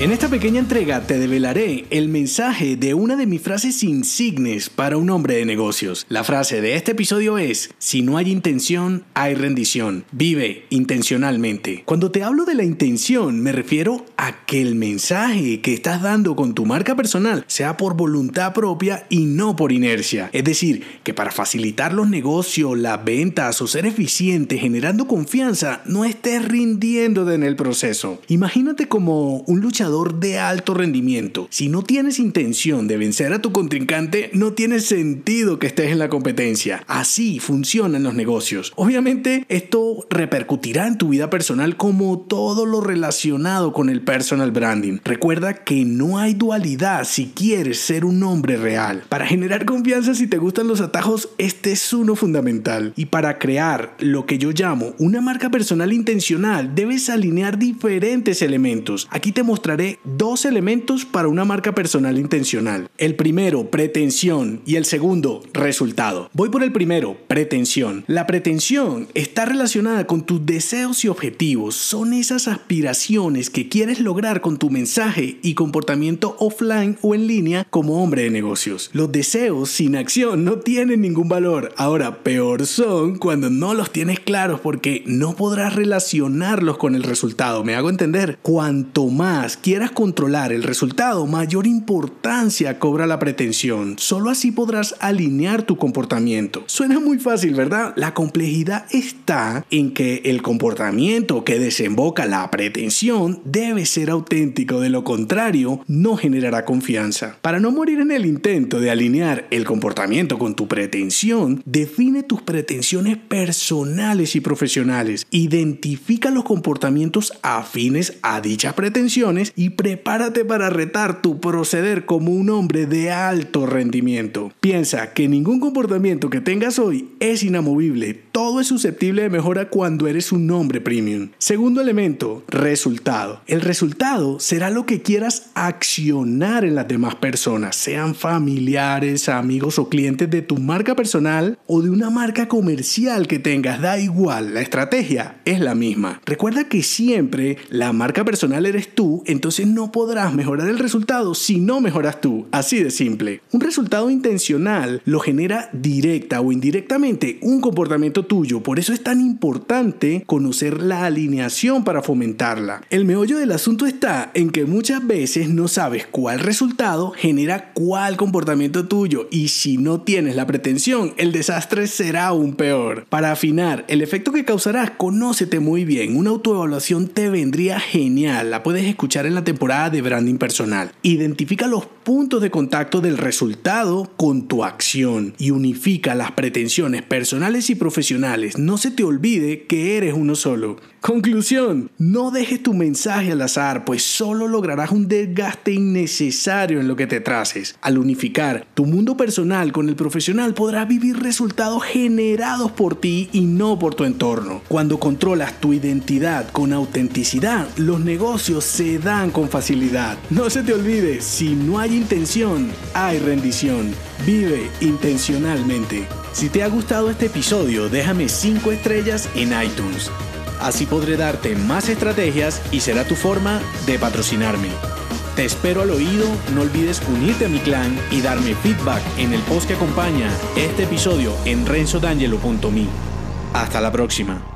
En esta pequeña entrega te develaré el mensaje de una de mis frases insignes para un hombre de negocios. La frase de este episodio es, si no hay intención, hay rendición. Vive intencionalmente. Cuando te hablo de la intención, me refiero a que el mensaje que estás dando con tu marca personal sea por voluntad propia y no por inercia. Es decir, que para facilitar los negocios, las ventas o ser eficiente generando confianza, no estés rindiéndote en el proceso. Imagínate como un luchador de alto rendimiento. Si no tienes intención de vencer a tu contrincante, no tiene sentido que estés en la competencia. Así funcionan los negocios. Obviamente, esto repercutirá en tu vida personal como todo lo relacionado con el personal branding. Recuerda que no hay dualidad si quieres ser un hombre real. Para generar confianza, si te gustan los atajos, este es uno fundamental. Y para crear lo que yo llamo una marca personal intencional, debes alinear diferentes elementos. Aquí te mostraré dos elementos para una marca personal intencional. El primero, pretensión, y el segundo, resultado. Voy por el primero, pretensión. La pretensión está relacionada con tus deseos y objetivos. Son esas aspiraciones que quieres lograr con tu mensaje y comportamiento offline o en línea como hombre de negocios. Los deseos sin acción no tienen ningún valor. Ahora, peor son cuando no los tienes claros porque no podrás relacionarlos con el resultado. ¿Me hago entender? Cuanto más quieras controlar el resultado, mayor importancia cobra la pretensión. Solo así podrás alinear tu comportamiento. Suena muy fácil, ¿verdad? La complejidad está en que el comportamiento que desemboca la pretensión debe ser auténtico, de lo contrario, no generará confianza. Para no morir en el intento de alinear el comportamiento con tu pretensión, define tus pretensiones personales y profesionales. Identifica los comportamientos afines a dichas pretensiones y prepárate para retar tu proceder como un hombre de alto rendimiento. Piensa que ningún comportamiento que tengas hoy es inamovible, todo es susceptible de mejora cuando eres un hombre premium. Segundo elemento, resultado. El resultado será lo que quieras accionar en las demás personas, sean familiares, amigos o clientes de tu marca personal o de una marca comercial que tengas, da igual, la estrategia es la misma. Recuerda que siempre la marca personal eres tú, entonces entonces no podrás mejorar el resultado si no mejoras tú. Así de simple. Un resultado intencional lo genera directa o indirectamente un comportamiento tuyo. Por eso es tan importante conocer la alineación para fomentarla. El meollo del asunto está en que muchas veces no sabes cuál resultado genera cuál comportamiento tuyo y si no tienes la pretensión, el desastre será aún peor. Para afinar el efecto que causarás, conócete muy bien. Una autoevaluación te vendría genial. La puedes escuchar en la temporada de branding personal. Identifica los puntos de contacto del resultado con tu acción y unifica las pretensiones personales y profesionales. No se te olvide que eres uno solo. Conclusión, no dejes tu mensaje al azar, pues solo lograrás un desgaste innecesario en lo que te traces. Al unificar tu mundo personal con el profesional podrás vivir resultados generados por ti y no por tu entorno. Cuando controlas tu identidad con autenticidad, los negocios se con facilidad. No se te olvide, si no hay intención, hay rendición. Vive intencionalmente. Si te ha gustado este episodio, déjame 5 estrellas en iTunes. Así podré darte más estrategias y será tu forma de patrocinarme. Te espero al oído, no olvides unirte a mi clan y darme feedback en el post que acompaña este episodio en renzodangelo.me. Hasta la próxima.